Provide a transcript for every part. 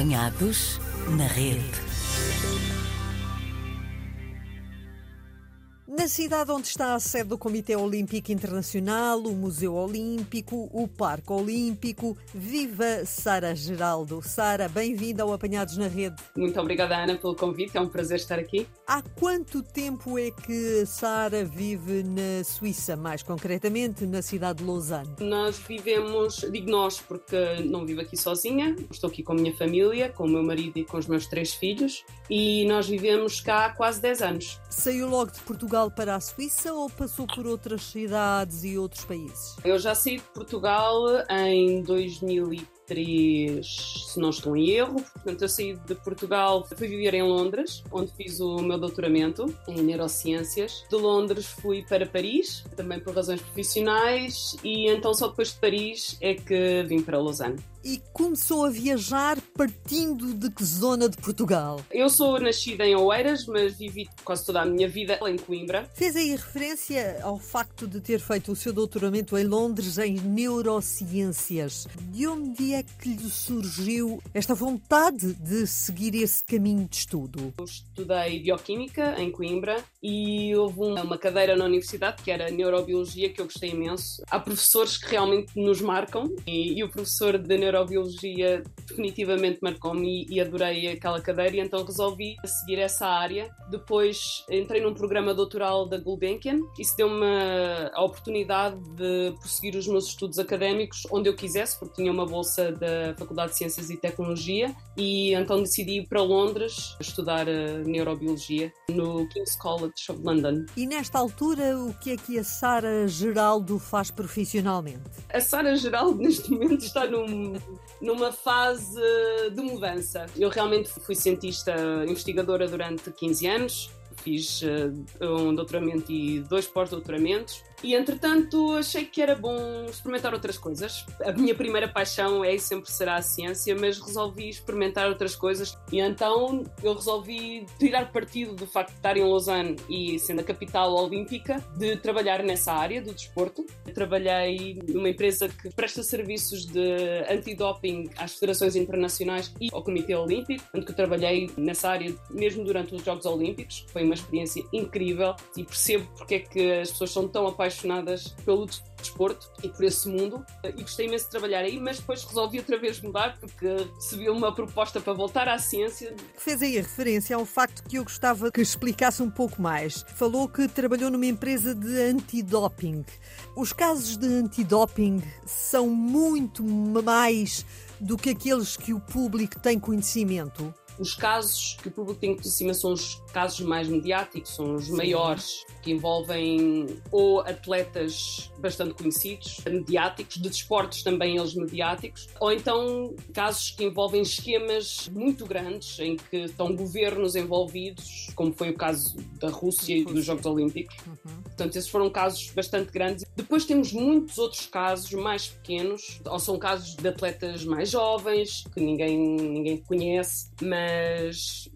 Apanhados na rede. Na cidade onde está a sede do Comitê Olímpico Internacional, o Museu Olímpico, o Parque Olímpico, viva Sara Geraldo. Sara, bem-vinda ao Apanhados na Rede. Muito obrigada, Ana, pelo convite. É um prazer estar aqui. Há quanto tempo é que Sara vive na Suíça, mais concretamente na cidade de Lausanne? Nós vivemos, digo nós porque não vivo aqui sozinha, estou aqui com a minha família, com o meu marido e com os meus três filhos, e nós vivemos cá há quase 10 anos. Saiu logo de Portugal para a Suíça ou passou por outras cidades e outros países? Eu já saí de Portugal em 2003, se não estou em erro. Portanto, eu saí de Portugal, fui viver em Londres, onde fiz o meu doutoramento em neurociências. De Londres fui para Paris, também por razões profissionais, e então só depois de Paris é que vim para Lausanne e começou a viajar partindo de que zona de Portugal? Eu sou nascida em Oeiras, mas vivi quase toda a minha vida em Coimbra. Fez aí referência ao facto de ter feito o seu doutoramento em Londres em neurociências. De onde é que lhe surgiu esta vontade de seguir esse caminho de estudo? Eu estudei bioquímica em Coimbra e houve uma cadeira na universidade que era neurobiologia que eu gostei imenso. Há professores que realmente nos marcam e, e o professor de neurobiologia neurobiologia definitivamente marcou-me e adorei aquela cadeira, e então resolvi seguir essa área. Depois entrei num programa doutoral da Gulbenkian, isso deu-me a oportunidade de prosseguir os meus estudos académicos onde eu quisesse, porque tinha uma bolsa da Faculdade de Ciências e Tecnologia, e então decidi ir para Londres estudar eh, neurobiologia no King's College of London. E nesta altura, o que é que a Sara Geraldo faz profissionalmente? A Sara Geraldo, neste momento, está num numa fase de mudança. Eu realmente fui cientista investigadora durante 15 anos, fiz uh, um doutoramento e dois pós-doutoramentos e entretanto achei que era bom experimentar outras coisas. A minha primeira paixão é e sempre será a ciência, mas resolvi experimentar outras coisas e então eu resolvi tirar partido do facto de estar em Lausanne e sendo a capital olímpica, de trabalhar nessa área do desporto. trabalhei numa empresa que presta serviços de antidoping às federações internacionais e ao Comitê Olímpico, onde eu trabalhei nessa área mesmo durante os Jogos Olímpicos. Foi uma experiência incrível e percebo porque é que as pessoas são tão apaixonadas apaixonadas pelo desporto e por esse mundo e gostei imenso de trabalhar aí, mas depois resolvi outra vez mudar porque recebi uma proposta para voltar à ciência. Fez aí a referência a um facto que eu gostava que explicasse um pouco mais. Falou que trabalhou numa empresa de antidoping. Os casos de antidoping são muito mais do que aqueles que o público tem conhecimento. Os casos que o público tem conhecimento são os casos mais mediáticos, são os Sim. maiores, que envolvem ou atletas bastante conhecidos, mediáticos, de desportos também eles mediáticos, ou então casos que envolvem esquemas muito grandes, em que estão governos envolvidos, como foi o caso da Rússia e dos Jogos Olímpicos. Uhum. Portanto, esses foram casos bastante grandes. Depois temos muitos outros casos mais pequenos, ou são casos de atletas mais jovens, que ninguém, ninguém conhece, mas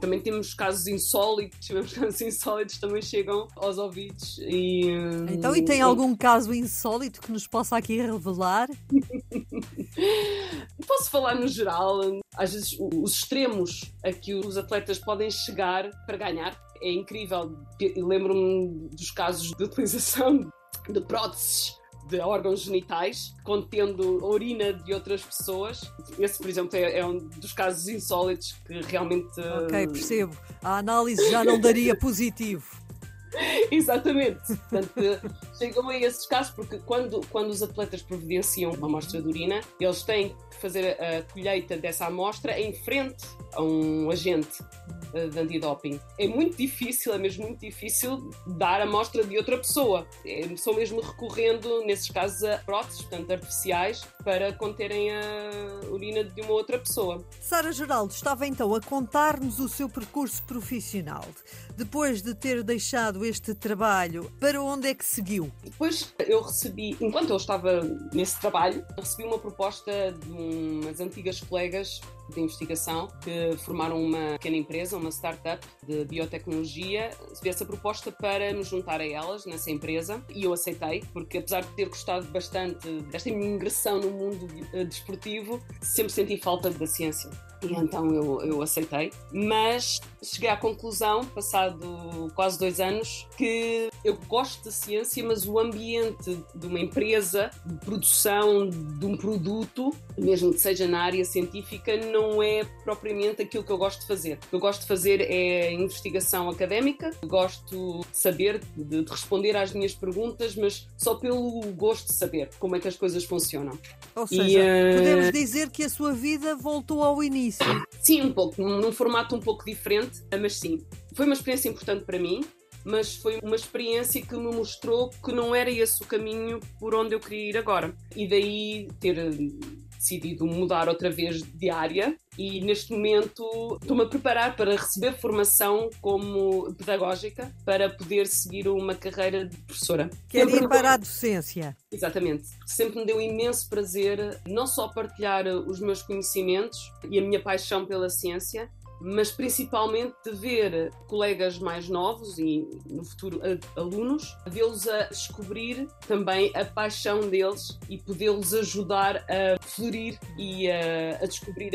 também temos casos insólitos insólitos, casos insólitos também chegam aos ouvidos. E, então, e tem hum, algum caso insólito que nos possa aqui revelar? Posso falar no geral, às vezes os extremos a que os atletas podem chegar para ganhar. É incrível. Lembro-me dos casos de utilização de próteses de órgãos genitais contendo urina de outras pessoas. Esse, por exemplo, é, é, um dos casos insólitos que realmente. Ok, percebo. A análise já não daria positivo. Exatamente. Portanto, chegam a esses casos porque quando, quando os atletas providenciam uma amostra de urina, eles têm que fazer a colheita dessa amostra em frente a um agente de antidoping. É muito difícil, é mesmo muito difícil dar a amostra de outra pessoa. É, são mesmo recorrendo, nesses casos, a próteses, portanto, artificiais, para conterem a urina de uma outra pessoa. Sara Geraldo estava então a contar-nos o seu percurso profissional. Depois de ter deixado este trabalho, para onde é que seguiu? Depois eu recebi, enquanto eu estava nesse trabalho, recebi uma proposta de umas antigas colegas de investigação que formaram uma pequena empresa, uma startup de biotecnologia. Recebi essa proposta para me juntar a elas nessa empresa e eu aceitei, porque apesar de ter gostado bastante desta minha ingressão no mundo desportivo, sempre senti falta da ciência E então eu, eu aceitei. Mas cheguei à conclusão, passado quase dois anos, que eu gosto da ciência, mas o ambiente de uma empresa, de produção de um produto, mesmo que seja na área científica, não é propriamente aquilo que eu gosto de fazer. O que eu gosto de fazer é investigação académica, gosto de saber, de, de responder às minhas perguntas, mas só pelo gosto de saber como é que as coisas funcionam. Ou seja, e, uh... podemos dizer que a sua vida voltou ao início. Sim, um pouco, num formato um pouco diferente, mas sim. Foi uma experiência importante para mim, mas foi uma experiência que me mostrou que não era esse o caminho por onde eu queria ir agora. E daí ter decidido mudar outra vez de área e neste momento estou-me a preparar para receber formação como pedagógica para poder seguir uma carreira de professora. Quer ir para a docência? Exatamente. Sempre me deu imenso prazer não só partilhar os meus conhecimentos e a minha paixão pela ciência, mas principalmente de ver colegas mais novos e no futuro alunos, vê-los a descobrir também a paixão deles e poder-los ajudar a florir e a, a descobrir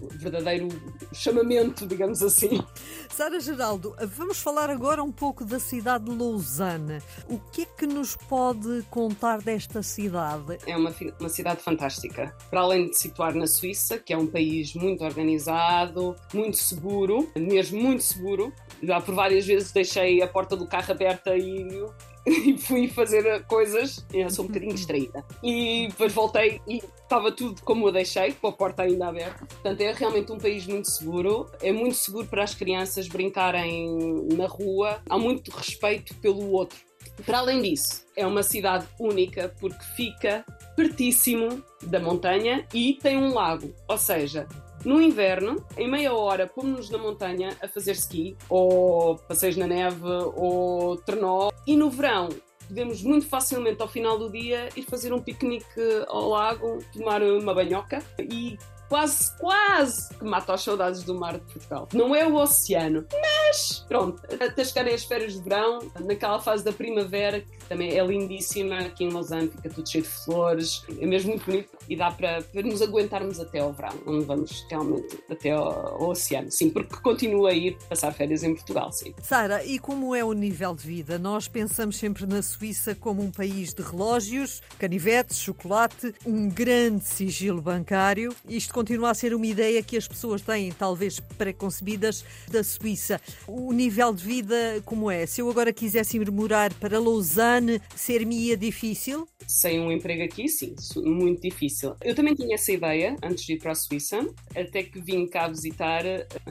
o verdadeiro chamamento, digamos assim. Sara Geraldo, vamos falar agora um pouco da cidade de Lausanne. O que é que nos pode contar desta cidade? É uma, uma cidade fantástica. Para além de situar na Suíça, que é um país muito organizado, muito seguro, mesmo muito seguro. Já por várias vezes deixei a porta do carro aberta e e fui fazer coisas, eu sou um bocadinho distraída. E depois voltei e estava tudo como eu deixei, com a porta ainda aberta. Portanto, é realmente um país muito seguro. É muito seguro para as crianças brincarem na rua. Há muito respeito pelo outro. Para além disso, é uma cidade única porque fica pertíssimo da montanha e tem um lago. Ou seja, no inverno, em meia hora, pomos-nos na montanha a fazer ski, ou passeios na neve, ou trenó. E no verão, podemos muito facilmente, ao final do dia, ir fazer um piquenique ao lago, tomar uma banhoca e quase, quase que mata as saudades do mar de Portugal. Não é o oceano, mas pronto, até chegarem as férias de verão, naquela fase da primavera, que também é lindíssima, aqui em Lausanne fica tudo cheio de flores, é mesmo muito bonito e dá para, nos aguentarmos até ao verão, onde vamos realmente até ao, ao, oceano, sim, porque continuo a ir passar férias em Portugal, sim. Sara, e como é o nível de vida? Nós pensamos sempre na Suíça como um país de relógios, canivetes, chocolate, um grande sigilo bancário. Isto continua a ser uma ideia que as pessoas têm, talvez preconcebidas, da Suíça. O nível de vida, como é? Se eu agora quisesse ir morar para Lausanne, ser-me-ia difícil? Sem um emprego aqui, sim, muito difícil. Eu também tinha essa ideia antes de ir para a Suíça, até que vim cá visitar,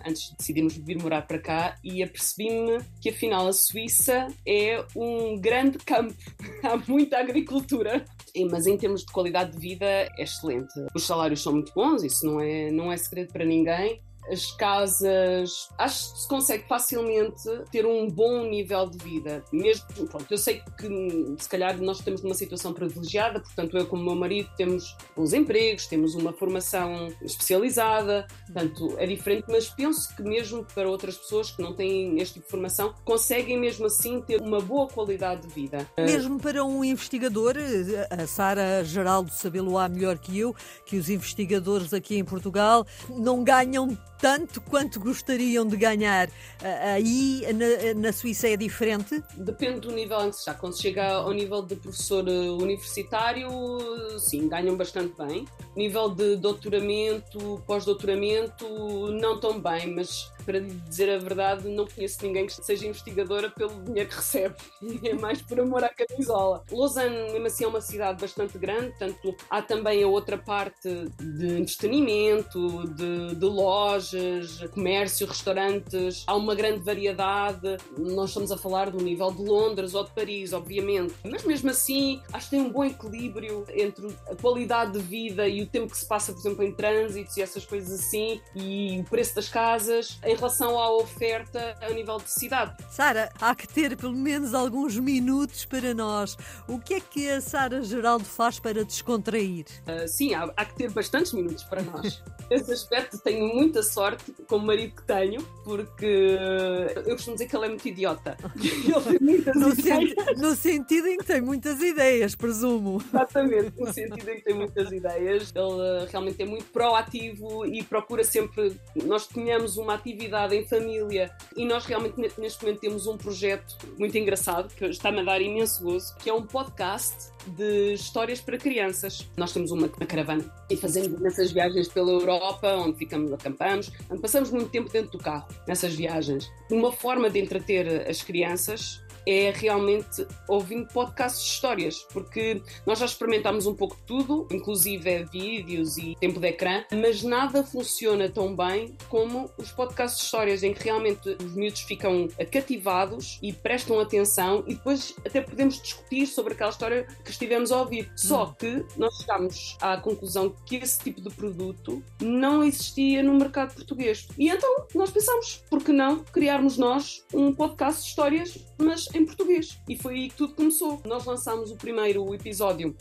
antes de decidirmos vir morar para cá, e apercebi-me que afinal a Suíça é um grande campo. Há muita agricultura mas em termos de qualidade de vida é excelente. Os salários são muito bons, isso não é, não é segredo para ninguém as casas. Acho que se consegue facilmente ter um bom nível de vida. Mesmo, pronto, eu sei que se calhar nós estamos numa situação privilegiada, portanto, eu, como meu marido, temos bons empregos, temos uma formação especializada, portanto, é diferente, mas penso que mesmo para outras pessoas que não têm este tipo de formação, conseguem mesmo assim ter uma boa qualidade de vida. Mesmo para um investigador, a Sara Geraldo sabê-lo há melhor que eu, que os investigadores aqui em Portugal não ganham tanto quanto gostariam de ganhar. Aí na, na Suíça é diferente? Depende do nível que se está. Quando se chega ao nível de professor eh, universitário, sim, ganham bastante bem. Nível de doutoramento, pós-doutoramento, não tão bem, mas para lhe dizer a verdade, não conheço ninguém que seja investigadora pelo dinheiro que recebe. É mais por amor à camisola. Lausanne, mesmo assim, é uma cidade bastante grande, portanto, há também a outra parte de entretenimento, de, de lojas, comércio, restaurantes. Há uma grande variedade. Nós estamos a falar do nível de Londres ou de Paris, obviamente. Mas mesmo assim, acho que tem um bom equilíbrio entre a qualidade de vida e o tempo que se passa, por exemplo, em trânsitos e essas coisas assim, e o preço das casas em relação à oferta a nível de cidade. Sara, há que ter pelo menos alguns minutos para nós. O que é que a Sara Geraldo faz para descontrair? Uh, sim, há, há, que ter bastantes minutos para nós. Nesse aspecto tenho muita sorte com o marido que tenho, porque eu costumo dizer que ele é muito idiota. Ele tem muitas no, ideias. no sentido em que tem muitas ideias, presumo. Exatamente, no sentido em que tem muitas ideias Ele realmente é muito proativo e procura sempre nós tenhamos uma atividade em família e nós realmente neste momento temos um projeto muito engraçado que está-me a dar imenso gozo, que é um podcast de histórias para crianças. Nós temos uma, uma caravana e fazemos nessas viagens pela Europa, onde ficamos, acampamos, onde passamos muito tempo dentro do carro, nessas viagens. Uma forma de entreter as crianças é realmente ouvindo podcasts de histórias, porque nós já experimentámos um pouco de tudo, inclusive é vídeos e tempo de ecrã, mas nada funciona tão bem como os podcasts de histórias, em que realmente os miúdos ficam cativados e prestam atenção e depois até podemos discutir sobre aquela história que estivemos a ouvir. Só hum. que nós chegámos à conclusão que esse tipo de produto não existia no mercado português. E então nós pensámos, por que não criarmos nós um podcast de histórias, mas em português. E foi aí que tudo começou. Nós lançámos o primeiro episódio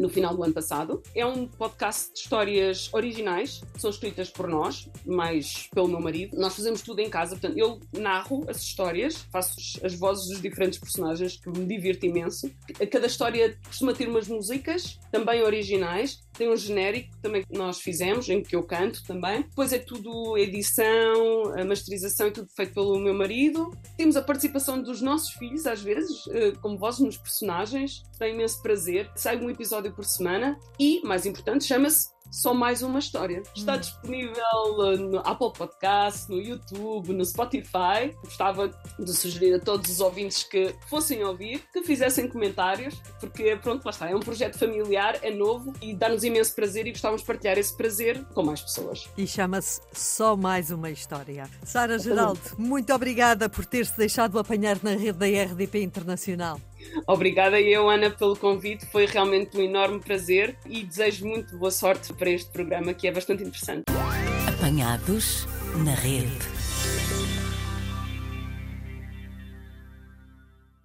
no final do ano passado. É um podcast de histórias originais, são escritas por nós, mais pelo meu marido. Nós fazemos tudo em casa, portanto, eu narro as histórias, faço as vozes dos diferentes personagens, que me divirto imenso. Cada história costuma ter umas músicas, também originais, tem um genérico também que nós fizemos, em que eu canto também. Depois é tudo edição, a masterização é tudo feito pelo meu marido. Temos a participação dos nossos filhos, às vezes, eh, como vozes nos personagens. Tem imenso prazer. Sai um episódio por semana e, mais importante, chama-se só mais uma história. Está hum. disponível uh, no Apple Podcast, no YouTube, no Spotify. Gostava de sugerir a todos os ouvintes que fossem ouvir, que fizessem comentários, porque pronto, lá está, é um projeto familiar, é novo e dá-nos imenso prazer e gostávamos de partilhar esse prazer com mais pessoas. E chama-se Só Mais Uma História. Sara Geraldo, muito obrigada por ter-se deixado apanhar na rede da RDP Internacional. Obrigada eu, Ana, pelo convite. Foi realmente um enorme prazer e desejo muito boa sorte para este programa que é bastante interessante. Apanhados na rede.